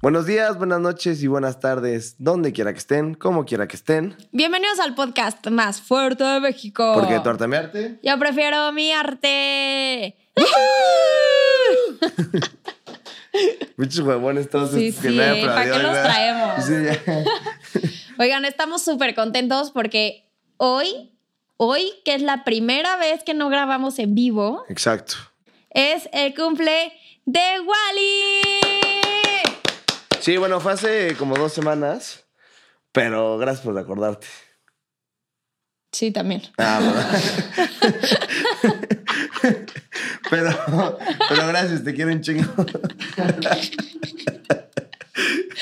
Buenos días, buenas noches y buenas tardes, donde quiera que estén, como quiera que estén. Bienvenidos al podcast más fuerte de México. Porque tu arte me arte. Yo prefiero mi arte. Muchos huevones todos Sí, estos que sí, me han ¿para qué los traemos? Sí. Oigan, estamos súper contentos porque hoy, hoy, que es la primera vez que no grabamos en vivo, Exacto. es el cumple de Wally. Sí, bueno, fue hace como dos semanas, pero gracias por acordarte. Sí, también. Ah, bueno. pero, pero gracias, te quiero un chingo.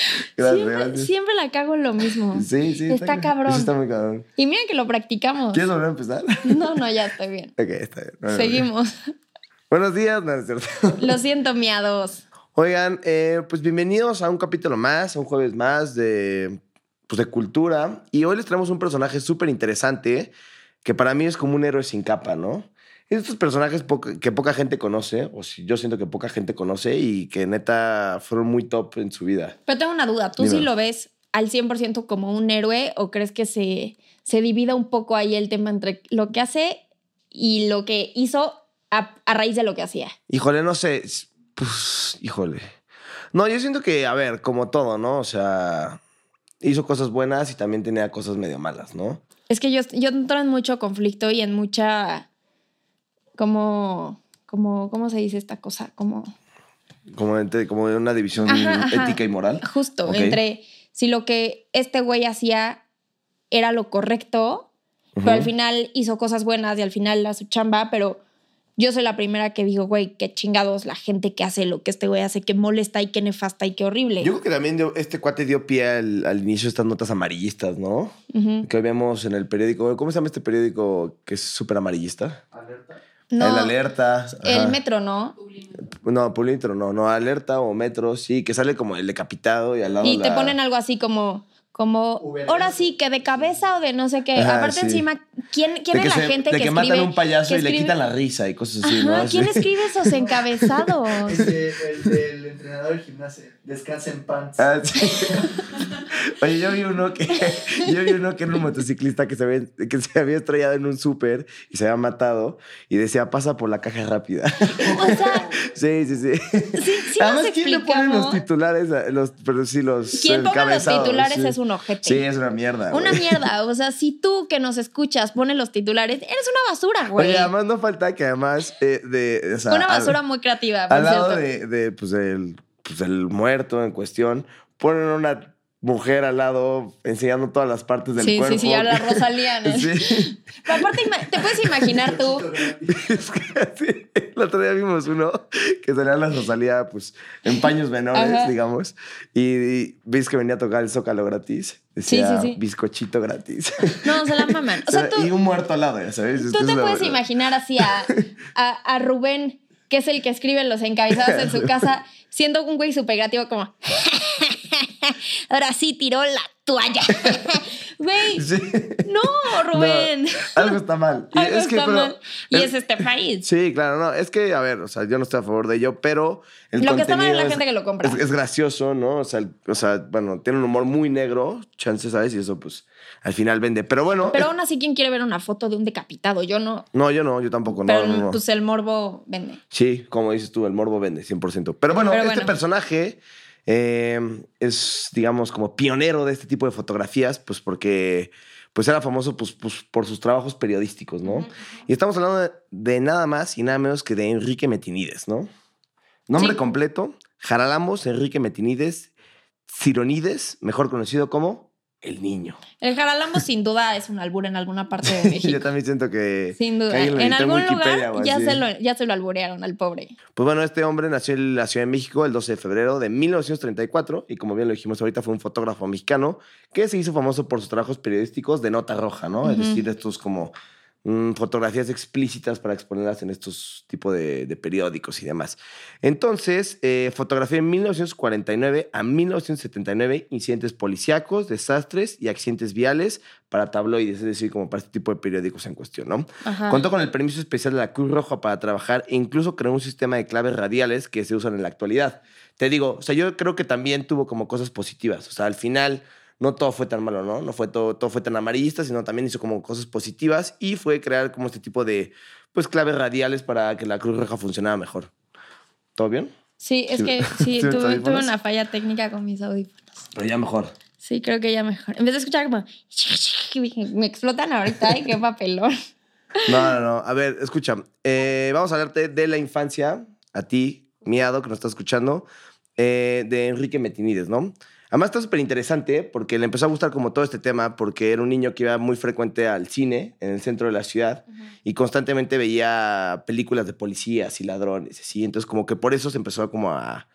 Gracias, siempre, gracias. siempre la cago en lo mismo. Sí, sí. Está cabrón. Sí, está muy cabrón. Y miren que lo practicamos. ¿Quieres volver a empezar? No, no, ya estoy bien. ok, está bien. Bueno, Seguimos. Buenos días, no es cierto. Lo siento, miados. Oigan, eh, pues bienvenidos a un capítulo más, a un jueves más de, pues de cultura. Y hoy les traemos un personaje súper interesante que para mí es como un héroe sin capa, ¿no? Estos personajes que poca gente conoce, o si yo siento que poca gente conoce y que neta fueron muy top en su vida. Pero tengo una duda. ¿Tú sí lo ves al 100% como un héroe o crees que se, se divida un poco ahí el tema entre lo que hace y lo que hizo a, a raíz de lo que hacía? Híjole, no sé, pues, híjole. No, yo siento que, a ver, como todo, ¿no? O sea, hizo cosas buenas y también tenía cosas medio malas, ¿no? Es que yo, yo entro en mucho conflicto y en mucha. Como. como ¿Cómo se dice esta cosa? Como. Como, entre- como una división Ajá, ajá. ética y moral. Justo, entre si lo que este güey hacía era lo correcto, pero al final hizo cosas buenas y al final a su chamba, pero yo soy la primera que digo, güey, qué chingados la gente que hace lo que este güey hace, qué molesta y qué nefasta y qué horrible. Yo creo que también dio- este cuate dio pie al, al inicio de estas notas amarillistas, ¿no? Ujú. Que hoy vemos en el periódico. ¿Cómo se llama este periódico que es súper amarillista? No, el Alerta. ajá. el metro, ¿no? No, Pulitro, no, no, Alerta o Metro, sí, que sale como el decapitado y al lado Y te ponen algo así como, como, ahora sí, que de cabeza o de no sé qué. Ajá, Aparte sí. encima, ¿quién, quién es que la se- gente de que, que, escribe? matan a un payaso y le quitan la risa y cosas así, Ajá, ¿no? ¿quién escribe esos encabezados? El, entrenador del gimnasio. Descansa en pants. Ah, sí. Oye, yo vi uno que yo vi uno que era un motociclista que se había, que se había estrellado en un súper y se había matado y decía pasa por la caja rápida. O sea, Sí, sí, sí. sí, sí Además, nos ¿quién le pone los titulares? a- Los, pero sí, los Quien ponga los titulares sí. es un ojete. Sí, es una mierda. Una mierda. O sea, si tú que nos escuchas pones los titulares, eres una basura, güey. Oye, además no falta que además eh, de... o sea, una basura al, muy creativa, al lado de, de, pues, del, pues, del muerto en cuestión, ponen una mujer al lado enseñando todas las partes del Sí, cuerpo. sí, sí, a la Rosalía. ¿no? Sí. Pero aparte, te puedes imaginar tú. Es que sí, el otro día vimos uno que salía la Rosalía, pues, en paños menores, Ajá. digamos, y, y ves que venía a tocar el Zócalo gratis. Decía, sí, sí. bizcochito gratis. No, se la maman. O sea, tú, y un muerto al lado, ya sabes. Es tú te puedes imaginar así a, a, a Rubén, que es el que escribe los encabezados en su casa, siendo un güey súper creativo como... Ahora sí tiró la toalla. Güey, Sí. no, Rubén. No, algo está mal. Y Algo es que, está pero- mal. Y es este país. Sí, claro, no. Es que, a ver, o sea, yo no estoy a favor de ello, pero el Lo que está mal es la gente que lo compra. Es, es gracioso, ¿no? O sea, el- o sea, bueno, tiene un humor muy negro, chance, ¿sabes? Y eso, pues, al final vende. Pero bueno. Pero aún así, ¿quién quiere ver una foto de un decapitado? Yo no. no, yo no, yo tampoco. Pero no, no. pues el morbo vende. Sí, como dices tú, el morbo vende 100%. Pero bueno, Pero este bueno. personaje eh, es, digamos, como pionero de este tipo de fotografías, pues porque pues era famoso pues, pues, por sus trabajos periodísticos, ¿no? Y estamos hablando de, de nada más y nada menos que de Enrique Metinides, ¿no? Nombre Sí. completo, Jaralambos Enrique Metinides Cironides, mejor conocido como El Niño. El jaralambo sin duda es un albur en alguna parte de Yo México. también siento que... Sin duda. En algún Wikipedia lugar ya se, lo, ya se lo alburearon al pobre. Pues bueno, este hombre nació en la Ciudad de México el 12 de febrero de 1934 y como bien lo dijimos ahorita fue un fotógrafo mexicano que se hizo famoso por sus trabajos periodísticos de nota roja, ¿no? Es decir, estos como mm, fotografías explícitas para exponerlas en estos tipos de, de periódicos y demás. Entonces, eh, fotografió en 1949 a 1979 incidentes policíacos, desastres y accidentes viales para tabloides, es decir, como para este tipo de periódicos en cuestión, ¿no? Ajá. Contó con el permiso especial de la Cruz Roja para trabajar e incluso creó un sistema de claves radiales que se usan en la actualidad. Te digo, o sea, yo creo que también tuvo como cosas positivas. O sea, al final no todo fue tan malo, ¿no? No fue todo, todo fue tan amarillista, sino también hizo como cosas positivas y fue crear como este tipo de, pues, claves radiales para que la Cruz Roja funcionara mejor. ¿Todo bien? Sí, es Sí. que sí, ¿Tienes tuve, una falla técnica con mis audífonos. Pero ya mejor. Sí, creo que ya mejor. Empecé a escuchar como. Me explotan ahorita, ¿eh? qué papelón. No, no, no. A ver, escucha. eh, vamos a hablarte de la infancia, a ti, miado, que nos estás escuchando, eh, de Enrique Metinides, ¿no? Además está súper interesante porque le empezó a gustar como todo este tema porque era un niño que iba muy frecuente al cine en el centro de la ciudad y constantemente veía películas de policías y ladrones, así. Entonces como que por eso se empezó a como a,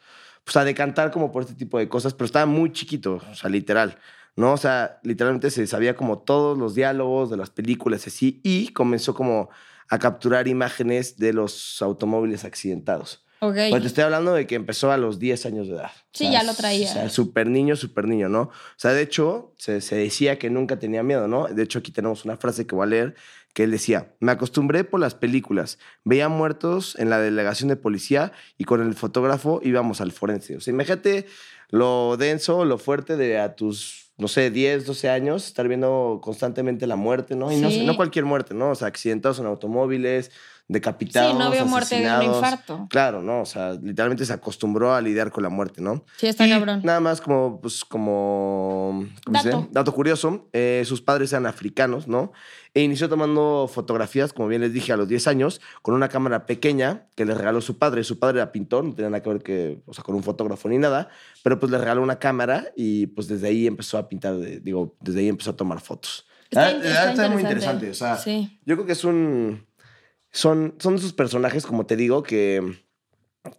pues a decantar como por este tipo de cosas, pero estaba muy chiquito, o sea, literal. ¿no? O sea, literalmente se sabía como todos los diálogos de las películas así y comenzó como a capturar imágenes de los automóviles accidentados. Ok. Pues te estoy hablando de que empezó a los 10 años de edad. Sí, ya lo traía. O sea, súper niño, súper niño, ¿no? O sea, de hecho, se, se decía que nunca tenía miedo, ¿no? De hecho, aquí tenemos una frase que voy a leer que él decía, me acostumbré por las películas, veía muertos en la delegación de policía y con el fotógrafo íbamos al forense. O sea, imagínate lo denso, lo fuerte de a tus, no sé, 10, 12 años, estar viendo constantemente la muerte, ¿no? Y no, Sí. no cualquier muerte, ¿no? O sea, accidentados en automóviles, decapitados, Sí, no vio muerte de un infarto. Claro, ¿no? O sea, literalmente se acostumbró a lidiar con la muerte, ¿no? Sí, está Y cabrón. Nada más como, pues, como... ¿cómo se Dato. curioso. eh, sus padres eran africanos, ¿no? E inició tomando fotografías, como bien les dije, a los 10 años, con una cámara pequeña que le regaló su padre. Su padre era pintor, no tenía nada que ver que, o sea, con un fotógrafo ni nada, pero pues le regaló una cámara y pues desde ahí empezó a pintar, digo, desde ahí empezó a tomar fotos. Está Ah, está verdad muy interesante. interesante. O sea, Sí. yo creo que es un. Son, son esos personajes, como te digo, que,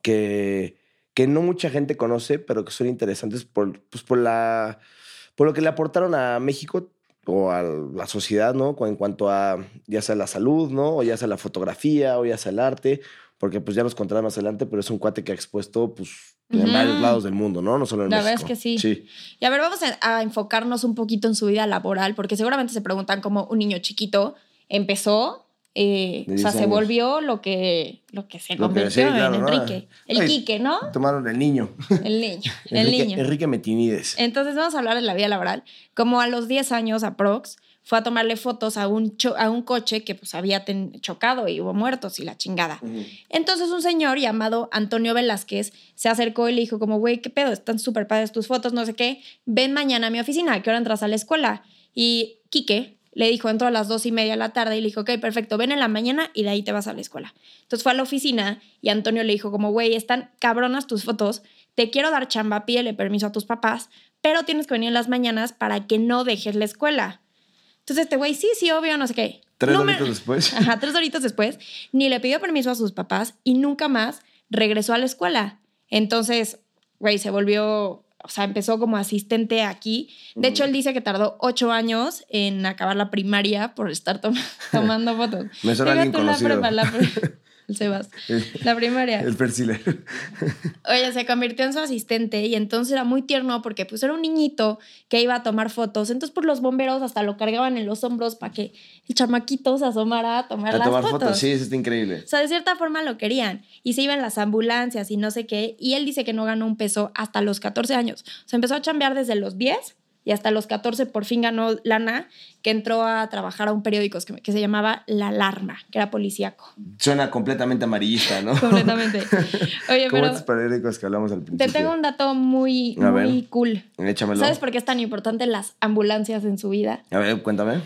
que, que no mucha gente conoce, pero que son interesantes por, pues por, la, por lo que le aportaron a México o a la sociedad, ¿no? En cuanto a ya sea la salud, ¿no? O ya sea la fotografía, o ya sea el arte, porque pues ya nos contará más adelante, pero es un cuate que ha expuesto, pues, en varios lados del mundo, ¿no? No solo en La verdad México. es que sí. Sí. Y a ver, vamos a, a enfocarnos un poquito en su vida laboral, porque seguramente se preguntan cómo un niño chiquito empezó, eh, o sea, 10 se volvió lo que, lo que se Lo que- convirtió sí, claro, en ¿no? Enrique. El. Quique, ¿no? Tomaron el niño. El niño. El Enrique, niño. Enrique Metinides. Entonces vamos a hablar de la vida laboral. Como a los 10 años aprox, fue a tomarle fotos a un, cho- a un coche que pues había chocado y hubo muertos y la chingada. Entonces un señor llamado Antonio Velázquez se acercó y le dijo como, güey, ¿qué pedo? Están súper padres tus fotos, no sé qué. Ven mañana a mi oficina, ¿a qué hora entras a la escuela? Y Quique le dijo, entro a las dos y media de la tarde y le dijo, ok, perfecto, ven en la mañana y de ahí te vas a la escuela. Entonces fue a la oficina y Antonio le dijo como, güey, están cabronas tus fotos, te quiero dar chamba, pídele permiso a tus papás, pero tienes que venir en las mañanas para que no dejes la escuela. Entonces este güey, sí, sí, obvio, no sé qué. Tres No me- después. Ajá, tres horitas después, ni le pidió permiso a sus papás y nunca más regresó a la escuela. Entonces, güey, se volvió, o sea, empezó como asistente aquí. De hecho, él dice que tardó ocho años en acabar la primaria por estar tom- tomando fotos. Me suena alguien la conocido. prepa, la pre- el Sebas. La primaria. El persiler. Oye, se convirtió en su asistente y entonces era muy tierno porque pues era un niñito que iba a tomar fotos. Entonces pues los bomberos hasta lo cargaban en los hombros para que el chamaquito se asomara a tomar A las tomar fotos. fotos. Sí, eso está increíble. O sea, de cierta forma lo querían. Y se iban las ambulancias y no sé qué. Y él dice que no ganó un peso hasta los 14 años. O sea, empezó a chambear desde los 10 y hasta los 14 por fin ganó lana, que entró a trabajar a un periódico que, que se llamaba La Alarma, que era policíaco. Suena completamente amarillista, ¿no? Completamente. Oye, Como pero estos periódicos que hablamos al te principio. tengo un dato muy, A muy ver. cool. Échamelo. ¿Sabes por qué es tan importante las ambulancias en su vida? A ver, cuéntame.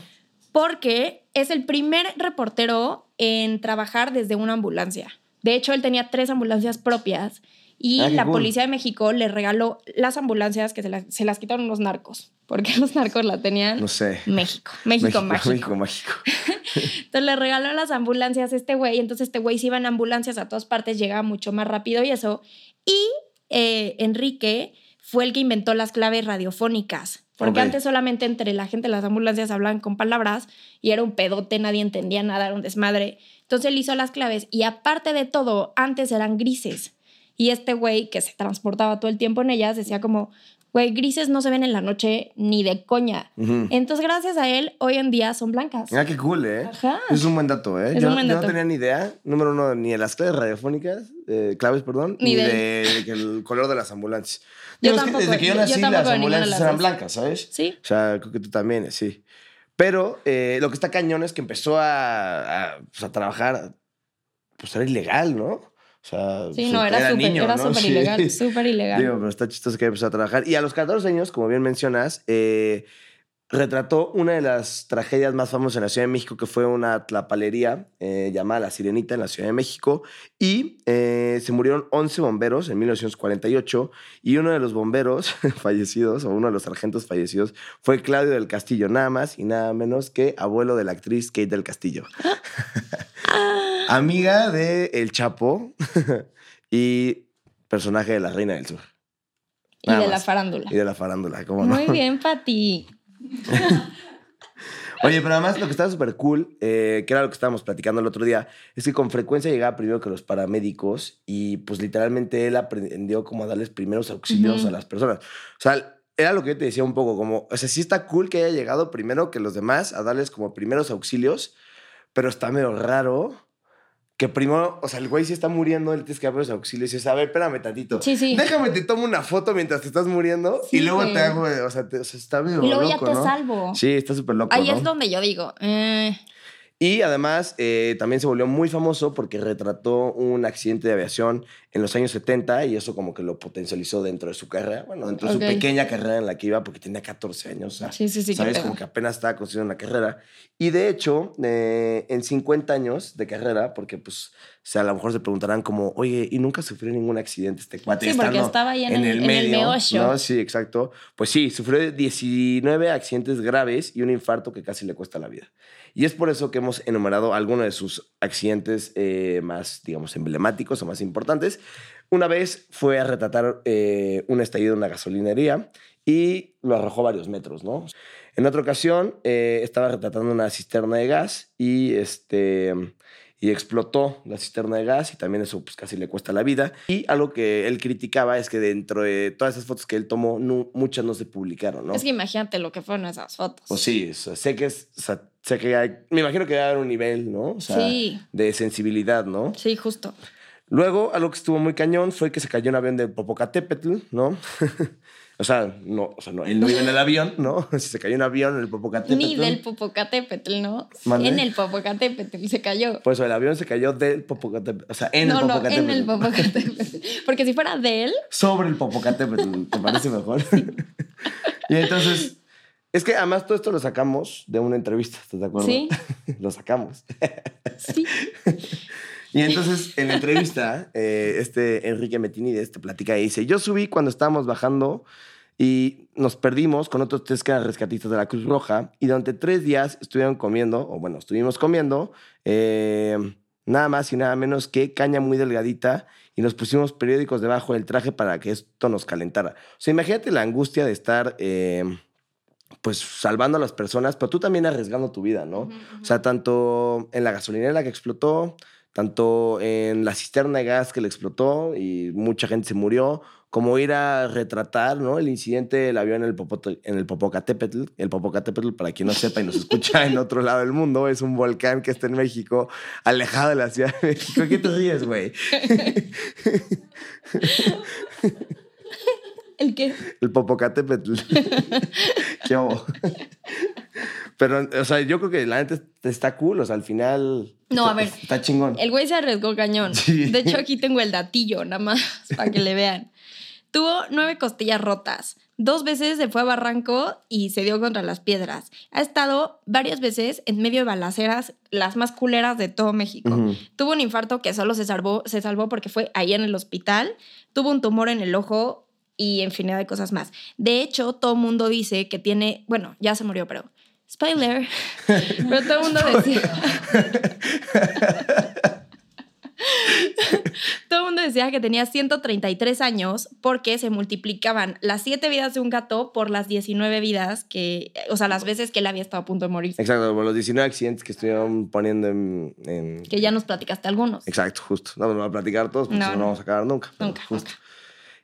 porque es el primer reportero en trabajar desde una ambulancia. De hecho, él tenía tres ambulancias propias y Ah, la cool. policía de México le regaló las ambulancias que se las, se las quitaron los narcos. porque los narcos las tenían? No sé. México. México, mágico. México mágico. Entonces le regaló las ambulancias a este güey. Entonces este güey se iba en ambulancias a todas partes, llegaba mucho más rápido y eso. Y eh, Enrique fue el que inventó las claves radiofónicas. Porque Ok. antes solamente entre la gente de las ambulancias hablaban con palabras y era un pedote, nadie entendía nada, era un desmadre. Entonces él hizo las claves y aparte de todo, antes eran grises. Y este güey que se transportaba todo el tiempo en ellas decía como, güey, grises no se ven en la noche ni de coña. Entonces gracias a él, hoy en día son blancas. Ah, qué cool, ¿eh? Ajá. Es un buen dato, ¿eh? Yo, no tenía ni idea, número uno, ni de las claves radiofónicas, eh, claves, perdón, Ni ni, de- el color de las ambulancias. Yo Digo, es tampoco, que desde que yo nací, las ambulancias las eran blancas, ¿sabes? Sí. O sea, creo que tú también, sí. Pero eh, lo que está cañón es que empezó a, a, pues, a trabajar, pues era ilegal, ¿no? O sea, Sí, no, era súper era ¿no? súper Sí. ilegal, súper ilegal. Digo, pero está chistoso que empezó a trabajar. Y a los 14 años, como bien mencionas, eh, retrató una de las tragedias más famosas en la Ciudad de México, que fue una tlapalería eh, llamada La Sirenita en la Ciudad de México. Y eh, se murieron 11 bomberos en 1948. Y uno de los bomberos fallecidos, o uno de los sargentos fallecidos, fue Claudio del Castillo, nada más y nada menos que abuelo de la actriz Kate del Castillo. Amiga de El Chapo y personaje de la Reina del Sur. y de la farándula. Y de la farándula, ¿cómo no? Muy bien, Pati. Oye, pero además lo que estaba súper cool, eh, que era lo que estábamos platicando el otro día, es que con frecuencia llegaba primero que los paramédicos y pues literalmente él aprendió como a darles primeros auxilios a las personas. O sea, era lo que yo te decía un poco, como, o sea, sí está cool que haya llegado primero que los demás a darles como primeros auxilios, pero está medio raro que primero, o sea, el güey sí está muriendo, él tienes que dar primeros auxilios y dice, a ver, espérame tantito. Sí, sí. Déjame, te tomo una foto mientras te estás muriendo Sí, y luego güey. te hago, o sea, te- o sea, está medio Y luego ya loco, te ¿no? salvo. Sí, está súper loco, Ahí ¿no? es donde yo digo, eh, Y además eh, también se volvió muy famoso porque retrató un accidente de aviación en los años 70 y eso como que lo potencializó dentro de su carrera, bueno, dentro de su pequeña carrera en la que iba porque tenía 14 años. O sea, sí, sí, sí. ¿Sabes? Como que apenas estaba construyendo una carrera. Y de hecho, eh, en 50 años de carrera, porque pues, o sea, a lo mejor se preguntarán como, oye, ¿y nunca sufrió ningún accidente este cuate? Sí, porque estaba ahí en, el, en el meollo. ¿no? Sí, exacto. Pues sí, sufrió 19 accidentes graves y un infarto que casi le cuesta la vida. Y es por eso que hemos enumerado algunos de sus accidentes eh, más, digamos, emblemáticos o más importantes. Una vez fue a retratar eh, un estallido en una gasolinería y lo arrojó varios metros, ¿no? En otra ocasión eh, estaba retratando una cisterna de gas y este y explotó la cisterna de gas y también eso pues casi le cuesta la vida. Y algo que él criticaba es que dentro de todas esas fotos que él tomó, no- muchas no se publicaron, ¿no? Es que imagínate lo que fueron esas fotos. Pues sí, o sea, sé que es, o sea, sé que hay, me imagino que debe haber un nivel, ¿no? O sea, Sí. de sensibilidad, ¿no? Sí, justo. Luego, algo que estuvo muy cañón fue que se cayó un avión de Popocatépetl, ¿no? o sea, no, o sea, no, él no iba en el avión, ¿no? Si se cayó un avión en el Popocatépetl. Ni del Popocatépetl, ¿no? En el Popocatépetl se cayó. Pues el avión se cayó del Popocatépetl, o sea, en no, el no, Popocatépetl. en el Popocatépetl. Porque si fuera de él, Sobre el Popocatépetl, ¿te parece mejor? y entonces, es que además todo esto lo sacamos de una entrevista, ¿estás de acuerdo? Sí. lo sacamos. sí. Y entonces, en la entrevista, eh, este Enrique Metinides te platica y dice, yo subí cuando estábamos bajando y nos perdimos con otros tres rescatistas de la Cruz Roja y durante tres días estuvieron comiendo, o bueno, estuvimos comiendo, eh, nada más y nada menos que caña muy delgadita y nos pusimos periódicos debajo del traje para que esto nos calentara. O sea, imagínate la angustia de estar... eh, pues salvando a las personas, pero tú también arriesgando tu vida, ¿no? O sea, tanto en la gasolinera que explotó, tanto en la cisterna de gas que le explotó y mucha gente se murió, como ir a retratar, ¿no? El incidente del avión en el, Popoto- en el Popocatépetl. El Popocatépetl, para quien no sepa y nos escucha en otro lado del mundo, es un volcán que está en México, alejado de la Ciudad de México. ¿Qué te ríes, güey? ¿El qué? El Popocatépetl. ¿Qué hubo? Pero, o sea, yo creo que la neta está cool. O sea, al final. No, a está- ver, Está chingón. El güey se arriesgó cañón. Sí. De hecho, aquí tengo el datillo, nada más, para que le vean. Tuvo nueve costillas rotas. Dos veces se fue a Barranco y se dio contra las piedras. Ha estado varias veces en medio de balaceras, las más culeras de todo México. Tuvo un infarto que solo se salvó, se salvó porque fue ahí en el hospital. Tuvo un tumor en el ojo y infinidad de cosas más. De hecho, todo el mundo dice que tiene, bueno, ya se murió, pero spoiler. pero todo el mundo decía... todo el mundo decía que tenía 133 años porque se multiplicaban las 7 vidas de un gato por las 19 vidas que, o sea, las veces que él había estado a punto de morir. Exacto, por los 19 accidentes que estuvieron poniendo en... en- Que ya nos platicaste algunos. Exacto, justo. No, no voy a platicar todos porque No, no, no vamos a acabar nunca. Nunca, Justo. nunca.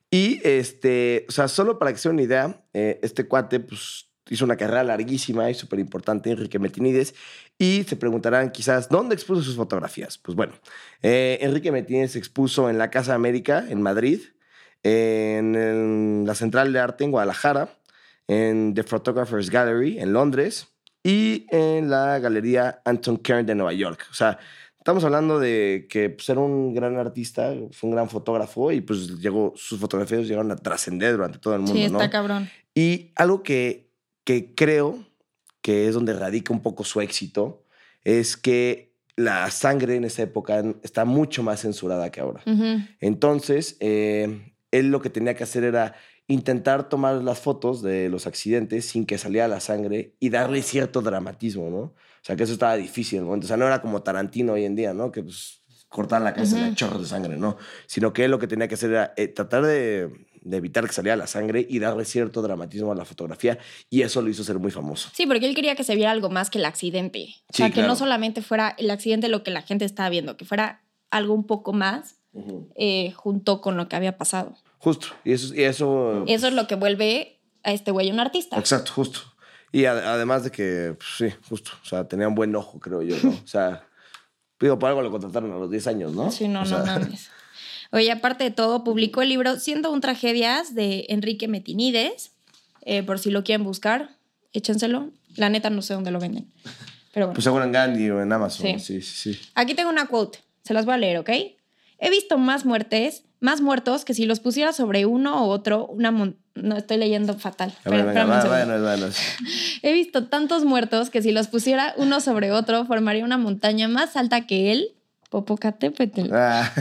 Y este, o sea, solo para que se den una idea, eh, este cuate, pues hizo una carrera larguísima y súper importante, Enrique Metinides, y se preguntarán quizás, ¿dónde expuso sus fotografías? Pues bueno, eh, Enrique Metinides expuso en la Casa América, en Madrid, en la Central de Arte en Guadalajara, en The Photographers Gallery en Londres y en la Galería Anton Kern de Nueva York. O sea, estamos hablando de que pues, era un gran artista, fue un gran fotógrafo y pues llegó, sus fotografías llegaron a trascender durante todo el mundo, Sí, está ¿no? cabrón. Y algo que, que creo que es donde radica un poco su éxito es que la sangre en esa época está mucho más censurada que ahora. Entonces, eh, él lo que tenía que hacer era intentar tomar las fotos de los accidentes sin que saliera la sangre y darle cierto dramatismo, ¿no? O sea, que eso estaba difícil en el momento. O sea, no era como Tarantino hoy en día, ¿no? Que pues cortaban la cabeza y Ujú. la chorros de sangre, ¿no? Sino que él lo que tenía que hacer era eh, tratar de, de evitar que saliera la sangre y darle cierto dramatismo a la fotografía y eso lo hizo ser muy famoso. Sí, porque él quería que se viera algo más que el accidente. O Sí, sea, que claro. no solamente fuera el accidente lo que la gente estaba viendo, que fuera algo un poco más eh, junto con lo que había pasado. Justo. Y eso... Y eso Eso es lo que vuelve a este güey un artista. Exacto, justo. Y a- además de que, pues, sí, justo. O sea, tenía un buen ojo, creo yo, ¿no? O sea, digo, por algo lo contrataron a los 10 años, ¿no? Sí, no, O sea, no mames. Oye, aparte de todo, publicó el libro Siendo un tragedias de Enrique Metinides. Eh, por si lo quieren buscar, échenselo. La neta no sé dónde lo venden. Pero bueno. Pues seguro en Gandhi o en Amazon. Sí. Sí, sí, sí. Aquí tengo una quote. Se las voy a leer, ¿ok? He visto más muertes, más muertos que si los pusiera sobre uno o otro, una mon- No, estoy leyendo fatal. A ver, Espera- venga, espérame un va, segundo. váyanos, váyanos. He visto tantos muertos que si los pusiera uno sobre otro, formaría una montaña más alta que él, Popocatépetl, Ah,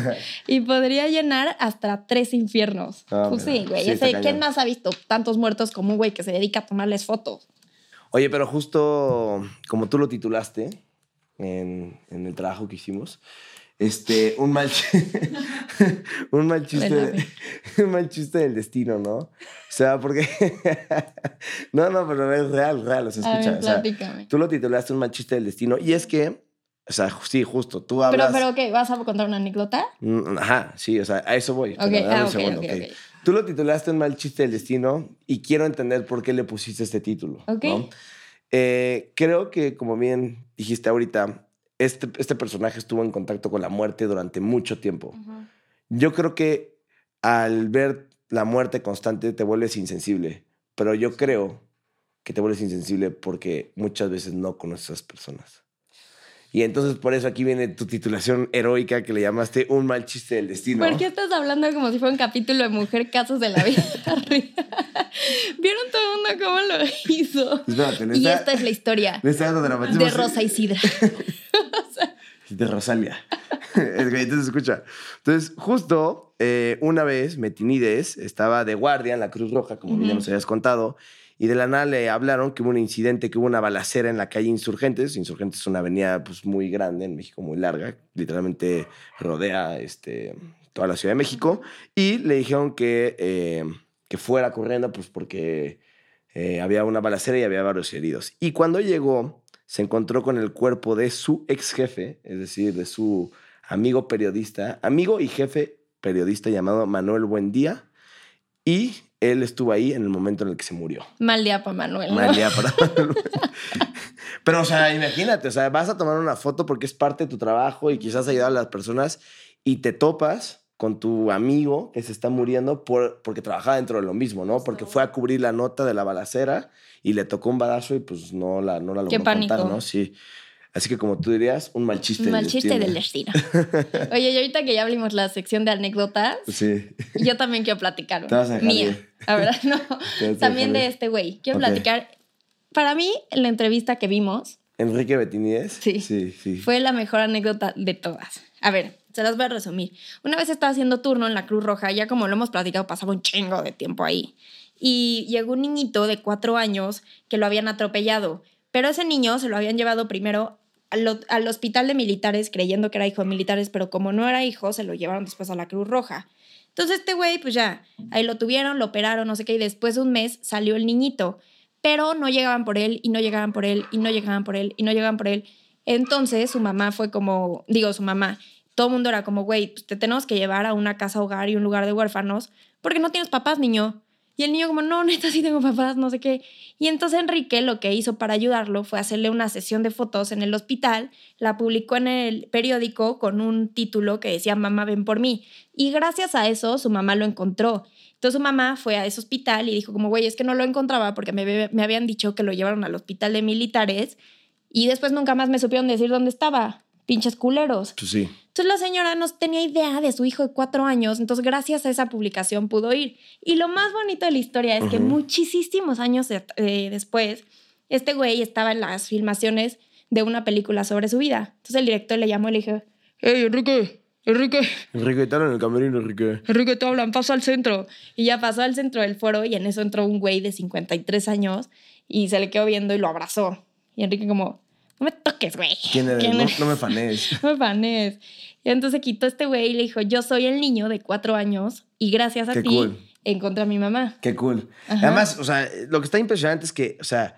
y podría llenar hasta tres infiernos. Ah, pues sí, güey. Sí. ¿Quién más ha visto tantos muertos como un güey que se dedica a tomarles fotos? Oye, pero justo como tú lo titulaste en, en el trabajo que hicimos, este, un mal, un mal chiste, un mal chiste del destino, ¿no? O sea, porque, no, no, pero es real, real, o sea, escucha, ver, o sea, platícame. tú lo titulaste un mal chiste del destino y es que, o sea, sí, justo, tú Pero, hablas... pero, ¿qué? ¿Vas a contar una anécdota? Mm, Ajá, sí, o sea, a eso voy. Ok, pero ah, un segundo. Tú lo titulaste un mal chiste del destino y quiero entender por qué le pusiste este título. Ok. ¿no? Eh, creo que, como bien dijiste ahorita, este, este personaje estuvo en contacto con la muerte durante mucho tiempo. Yo creo que al ver la muerte constante te vuelves insensible, pero yo creo que te vuelves insensible porque muchas veces no conoces a esas personas. Y entonces por eso aquí viene tu titulación heroica que le llamaste un mal chiste del destino. ¿Por qué estás hablando como si fuera un capítulo de Mujer Casos de la Vida? ¿Vieron todo el mundo cómo lo hizo? Espérate, Y esta es la historia de Rosa Isidra. De Rosalia. Es que Entonces, escucha. Entonces, justo eh, una vez Metinides estaba de guardia en la Cruz Roja, como bien ya nos habías contado, y de la nada le hablaron que hubo un incidente, que hubo una balacera en la calle Insurgentes. Insurgentes es una avenida pues, muy grande en México, muy larga, literalmente rodea este, toda la Ciudad de México. Y le dijeron que, eh, que fuera corriendo, pues porque eh, había una balacera y había varios heridos. Y cuando llegó, se encontró con el cuerpo de su ex jefe, es decir, de su amigo periodista, amigo y jefe periodista llamado Manuel Buendía, y él estuvo ahí en el momento en el que se murió. Mal día para Manuel. ¿no? Mal día para Manuel. Pero, o sea, imagínate, o sea, vas a tomar una foto porque es parte de tu trabajo y quizás ayudar a las personas y te topas con tu amigo que se está muriendo por, porque trabajaba dentro de lo mismo, ¿no? Porque fue a cubrir la nota de la balacera y le tocó un badazo y pues no la, no la logró Qué pánico. contar, ¿no? Sí. Así que como tú dirías, un mal chiste. Un mal del chiste del destino. Oye, y ahorita que ya abrimos la sección de anécdotas, Sí. yo también quiero platicar. Te vas a Mía. A ver, no. También de este güey. Quiero Ok. platicar. Para mí, la entrevista que vimos Enrique Betinides. Sí. Sí, sí. fue la mejor anécdota de todas. A ver, se las voy a resumir. Una vez estaba haciendo turno en la Cruz Roja, ya como lo hemos platicado, pasaba un chingo de tiempo ahí. Y llegó un niñito de cuatro años que lo habían atropellado. Pero ese niño se lo habían llevado primero al, al hospital de militares creyendo que era hijo de militares, pero como no era hijo, se lo llevaron después a la Cruz Roja. Entonces este güey, pues ya, ahí lo tuvieron, lo operaron, no sé qué, y después de un mes salió el niñito, pero no llegaban por él y no llegaban por él y no llegaban por él y no llegaban por él. Entonces su mamá fue como, digo, su mamá, todo el mundo era como, güey, pues te tenemos que llevar a una casa hogar y un lugar de huérfanos porque no tienes papás, niño. Y el niño como, no, neta, sí tengo papás, no sé qué. Y entonces Enrique lo que hizo para ayudarlo fue hacerle una sesión de fotos en el hospital, la publicó en el periódico con un título que decía, mamá, ven por mí. Y gracias a eso su mamá lo encontró. Entonces su mamá fue a ese hospital y dijo como, güey, es que no lo encontraba porque me, me habían dicho que lo llevaron al hospital de militares y después nunca más me supieron decir dónde estaba. Pinches culeros. Pues sí. Entonces la señora no tenía idea de su hijo de cuatro años, entonces gracias a esa publicación pudo ir. Y lo más bonito de la historia es que Ujú. muchísimos años eh, después, este güey estaba en las filmaciones de una película sobre su vida. Entonces el director le llamó y le dijo, hey Enrique, Enrique, Enrique, están en el camerino, Enrique. Enrique, te hablan, pasa al centro. Y ya pasó al centro del foro y en eso entró un güey de 53 años y se le quedó viendo y lo abrazó. Y Enrique como, no me toques, güey. ¿Quién eres? ¿Quién No, eres? no me fanes. No me fanes. Y entonces quitó este güey y le dijo, yo soy el niño de cuatro años y gracias a Qué ti cool. encontré a mi mamá. Qué cool. Ajá. Además, o sea, lo que está impresionante es que, o sea,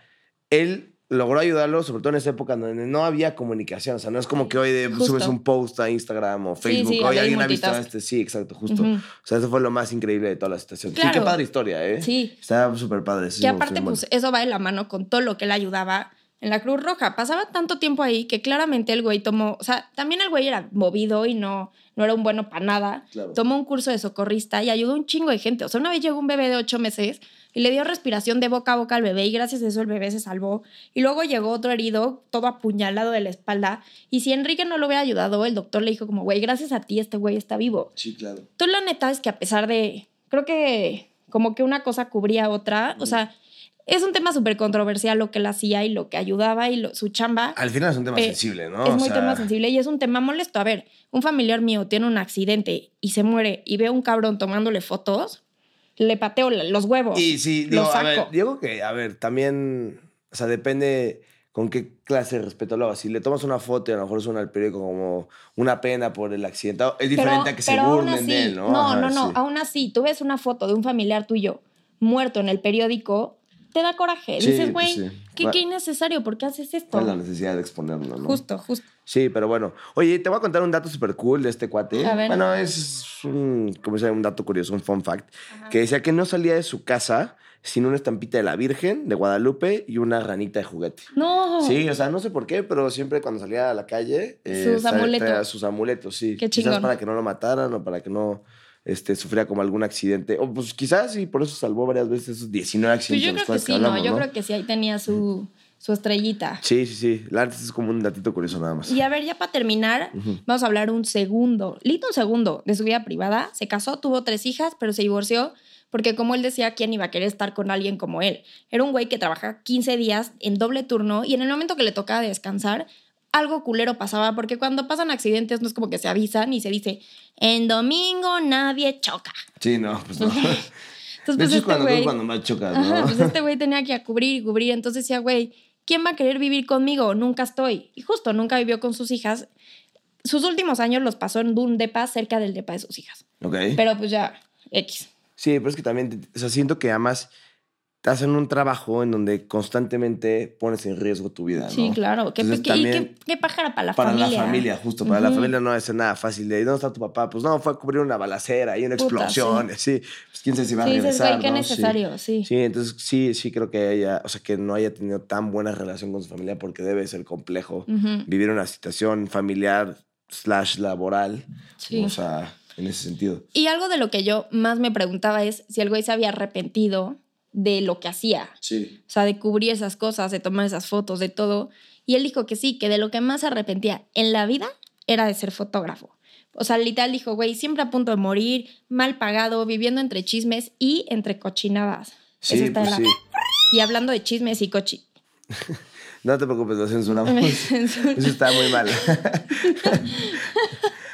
él logró ayudarlo, sobre todo en esa época donde no había comunicación. O sea, no es como que hoy de- subes un post a Instagram o Facebook. sí, hoy alguien ha visto este. Sí, exacto, justo. O sea, eso fue lo más increíble de toda la situación. Sí, qué padre historia, ¿eh? Sí. Está súper padre. gustó aparte, pues eso va de la mano con todo lo que él ayudaba en la Cruz Roja. Pasaba tanto tiempo ahí que claramente el güey tomó, o sea, también el güey era movido y no, no era un bueno para nada. Claro. Tomó un curso de socorrista y ayudó a un chingo de gente. O sea, una vez llegó un bebé de ocho meses y le dio respiración de boca a boca al bebé y gracias a eso el bebé se salvó. Y luego llegó otro herido, todo apuñalado de la espalda. Y si Enrique no lo hubiera ayudado, el doctor le dijo como, güey, gracias a ti este güey está vivo. Sí, claro. Entonces, la neta es que a pesar de, creo que como que una cosa cubría otra, o sea, es un tema súper controversial lo que él hacía y lo que ayudaba y lo- su chamba. Al final es un tema Eh, sensible, ¿no? es O muy sea, tema sensible y es un tema molesto. A ver, un familiar mío tiene un accidente y se muere y veo a un cabrón tomándole fotos, le pateo los huevos. Y sí, digo, a ver, saco. digo que, a ver, también, o sea, depende con qué clase de respeto lo hagas. Si le tomas una foto y a lo mejor suena al periódico como una pena por el accidente, es diferente a que se burlen así- de él, ¿no? No, Ajá, no, no. sí. Aún así, tú ves una foto de un familiar tuyo muerto en el periódico, te da coraje. Sí, Dices, pues güey, sí. qué, Va- qué innecesario, ¿por qué haces esto? ¿Cuál es la necesidad de exponerlo, no? Justo, justo. Sí, pero bueno. Oye, te voy a contar un dato súper cool de este cuate. A ver. Bueno, es un, como se llama, un dato curioso, un fun fact, que decía que no salía de su casa sin una estampita de la Virgen de Guadalupe y una ranita de juguete. No. Sí, o sea, no sé por qué, pero siempre cuando salía a la calle... eh, Sus traía- amuletos. sus amuletos, sí. Qué Quizás chingón. para que no lo mataran o para que no este, sufriera como algún accidente. O pues quizás y por eso salvó varias veces esos 19 Pues accidentes. yo de los creo que sí, hablamos, ¿no? Yo creo que sí, ahí tenía su, su estrellita. Sí, sí, sí. La verdad es como un datito curioso nada más. Y a ver, ya para terminar, vamos a hablar un segundo, lito un segundo de su vida privada. Se casó, tuvo tres hijas, pero se divorció porque como él decía, ¿quién iba a querer estar con alguien como él? Era un güey que trabajaba 15 días en doble turno y en el momento que le tocaba descansar, algo culero pasaba, porque cuando pasan accidentes no es como que se avisan y se dice, en domingo nadie choca. Sí, no, pues no. Entonces, de pues hecho, es este cuando, cuando más chocas, ¿no? Ajá, pues este güey tenía que cubrir y cubrir. Entonces decía, güey, ¿quién va a querer vivir conmigo? Nunca estoy. Y justo, nunca vivió con sus hijas. Sus últimos años los pasó en un depa cerca del depa de sus hijas. Ok. Pero pues ya, X. Sí, pero es que también, o sea, siento que además te hacen un trabajo en donde constantemente pones en riesgo tu vida, ¿no? Sí, claro. ¿Qué, Entonces, qué- qué, para la para familia. la familia, justo, para la familia no es nada fácil. De, ¿dónde está tu papá? Pues no, fue a cubrir una balacera y una Puta, explosión, sí. Pues quién sabe si va Sí, a regresar, güey, qué ¿no? Sí. necesario, sí. Sí, entonces sí, sí creo que ella, o sea, que no haya tenido tan buena relación con su familia porque debe ser complejo vivir una situación familiar slash laboral, Sí. o sea, en ese sentido. Y algo de lo que yo más me preguntaba es si el güey se había arrepentido de lo que hacía. Sí. O sea, de cubrir esas cosas, de tomar esas fotos, de todo. Y él dijo que sí, que de lo que más arrepentía en la vida era de ser fotógrafo. O sea, literal dijo, güey, siempre a punto de morir, mal pagado, viviendo entre chismes y entre cochinadas. Eso Sí, está pues la- sí. Y hablando de chismes y cochi. No te preocupes, lo censuramos. Eso está muy mal.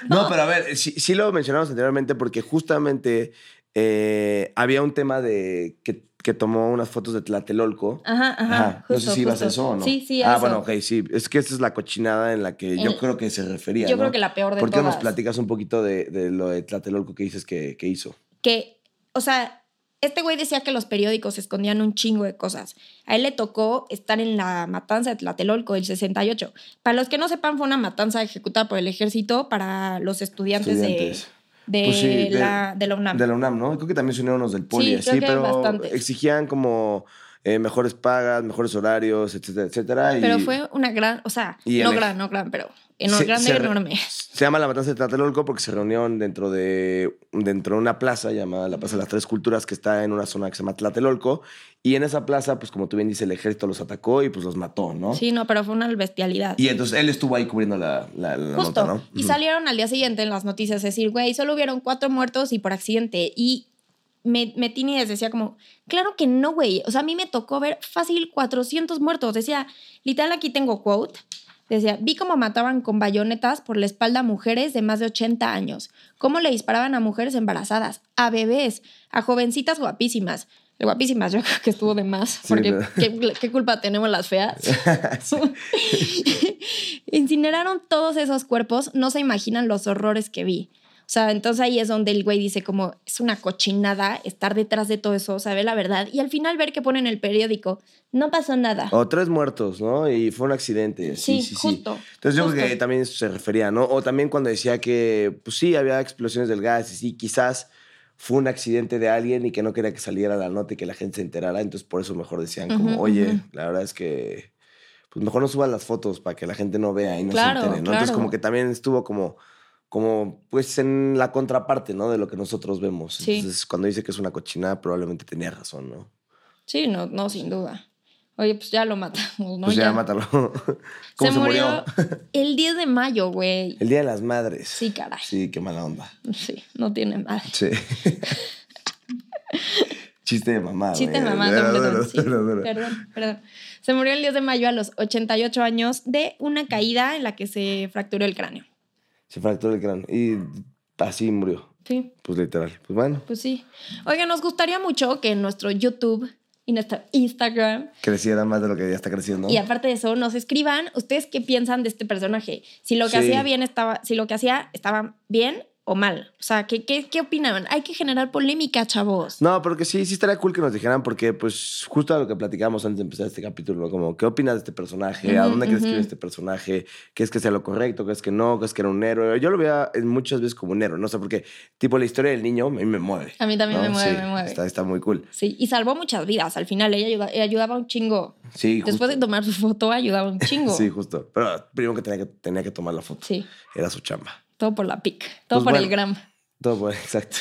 no, pero a ver, sí, sí lo mencionamos anteriormente porque justamente eh, había un tema de que, que tomó unas fotos de Tlatelolco. Ajá, ajá. no sé si ibas a eso o no. Sí, sí, a Ah, eso. bueno, ok, sí. Es que esta es la cochinada en la que yo creo que se refería. yo ¿no? creo que la peor de ¿Por qué nos platicas un poquito de, de lo de Tlatelolco que dices que, que hizo? que, o sea, este güey decía que los periódicos escondían un chingo de cosas. A él le tocó estar en la matanza de Tlatelolco del 68. Para los que no sepan, fue una matanza ejecutada por el ejército para los estudiantes, Estudiantes. de, de, Pues sí, de- la, de la UNAM. De la UNAM, ¿no? Creo que también se unieron los del Poli, Sí, así, creo que pero bastantes. exigían como eh, mejores pagas, mejores horarios, etcétera, etcétera. y- Pero fue una gran, o sea, no gran, no gran, pero eno- Se- grande, se enorme. Se llama la matanza de Tlatelolco porque se reunieron dentro de, dentro de una plaza llamada la Plaza de las Tres Culturas que está en una zona que se llama Tlatelolco. Y en esa plaza, pues como tú bien dices, el ejército los atacó y pues los mató, ¿no? Sí, no, pero fue una bestialidad. Y entonces él estuvo ahí cubriendo la, la, la Justo. nota, ¿no? Y Ujú. salieron al día siguiente en las noticias a decir, güey, solo hubieron cuatro muertos y por accidente. Y me, Metini decía como, claro que no, güey. O sea, a mí me tocó ver fácil 400 muertos. Decía, literal, aquí tengo quote. Decía, vi cómo mataban con bayonetas por la espalda a mujeres de más de 80 años. Cómo le disparaban a mujeres embarazadas, a bebés, a jovencitas guapísimas. Guapísimas, yo creo que estuvo de más. Porque. ¿qué, qué culpa tenemos las feas? Incineraron todos esos cuerpos, no se imaginan los horrores que vi. O sea, entonces ahí es donde el güey dice como es una cochinada estar detrás de todo eso, saber la verdad y al final ver que pone en el periódico, no pasó nada. O tres muertos, ¿no? Y fue un accidente. Sí, Sí, sí, sí. justo, Entonces yo justo. creo que también eso se refería, ¿no? O también cuando decía que, pues sí, había explosiones del gas y sí, quizás fue un accidente de alguien y que no quería que saliera la nota y que la gente se enterara. Entonces por eso mejor decían como, oye, la verdad es que, pues mejor no suban las fotos para que la gente no vea y no Claro, se entere, ¿no? Entonces como que también estuvo como, como, pues en la contraparte, ¿no? De lo que nosotros vemos. Sí. Entonces cuando dice que es una cochinada, probablemente tenía razón, ¿no? Sí, no, no, sin duda. Oye, pues ya lo matamos, ¿no? Pues ya, mátalo. ¿Cómo se, murió? el 10 de mayo, güey. El Día de las Madres. Sí, caray. Sí, qué mala onda. Sí, no tiene madre. Sí. Chiste de mamá. Chiste güey. mamá, perdón, sí. Perdón, perdón. Se murió el 10 de mayo a los 88 años de una caída en la que se fracturó el cráneo. Se fracturó el cráneo. Y así murió. Sí, Pues literal. Pues bueno, pues sí. Oiga, nos gustaría mucho que en nuestro YouTube y nuestro Instagram, creciera más de lo que ya está creciendo. y aparte de eso, nos escriban ustedes qué piensan de este personaje. Si lo que Sí. hacía bien estaba, si lo que hacía estaba bien o mal. O sea, ¿qué, qué, qué opinaban? Hay que generar polémica, chavos. No, porque sí, sí estaría cool que nos dijeran, porque pues justo a lo que platicábamos antes de empezar este capítulo, como, ¿qué opinas de este personaje? ¿A dónde crees que ujú. iba este personaje? ¿Crees que sea lo correcto? ¿Crees que no? ¿Crees que era un héroe? Yo lo veía muchas veces como un héroe, no sé, porque tipo la historia del niño a mí me mueve. A mí también ¿no? me mueve, Sí, me mueve. Está, está muy cool. Sí, y salvó muchas vidas. Al final, ella, ayuda- ella ayudaba un chingo. Sí, justo. Después de tomar su foto, ayudaba un chingo. Sí, justo. Pero primero que tenía que, tenía que tomar la foto. Sí, Era su chamba. Todo por la pic, todo Pues por bueno. el gram. Todo bueno, exacto.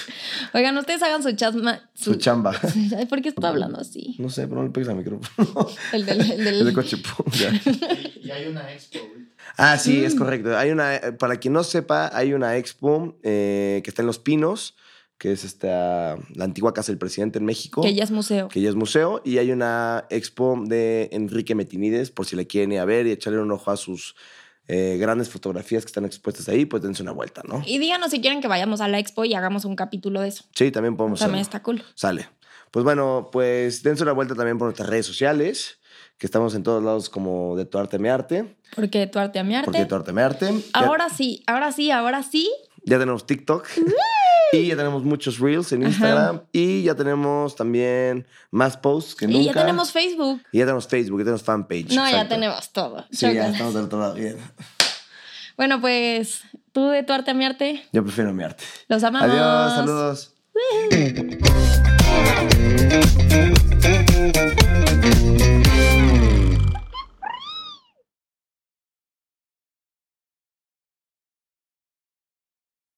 Oigan, ustedes hagan su chasma. Su chamba. ¿Por qué estoy hablando así? No sé, pero no le pegues al micrófono. El del. El del- El de coche. pum, ya. Y, y hay una expo, güey. Ah, sí, Mm. es correcto. Hay una, eh, para quien no sepa, hay una expo eh, que está en Los Pinos, que es esta, la antigua casa del presidente en México. que ya es museo. que ya es museo, y hay una expo de Enrique Metinides, por si le quieren ir a ver y echarle un ojo a sus eh, grandes fotografías que están expuestas ahí, pues dense una vuelta, ¿no? Y díganos si quieren que vayamos a la expo y hagamos un capítulo de eso. Sí, también podemos También hacerlo. está cool. Sale. Pues bueno, pues dense una vuelta también por nuestras redes sociales, que estamos en todos lados como de tu arte mi arte, Porque tu arte a mi arte. porque tu arte mi arte. Ya- Ahora sí, ahora sí, ahora sí. Ya tenemos TikTok. Y ya tenemos muchos reels en Instagram. Y ya tenemos también más posts que nunca. Y ya tenemos Facebook. Y ya tenemos Facebook, ya tenemos fanpage. No, ya tenemos todo. Sí, ya estamos del otro lado. Bien. Bueno, pues, ¿tú de tu arte a mi arte? Yo prefiero mi arte. Los amamos. Adiós, saludos.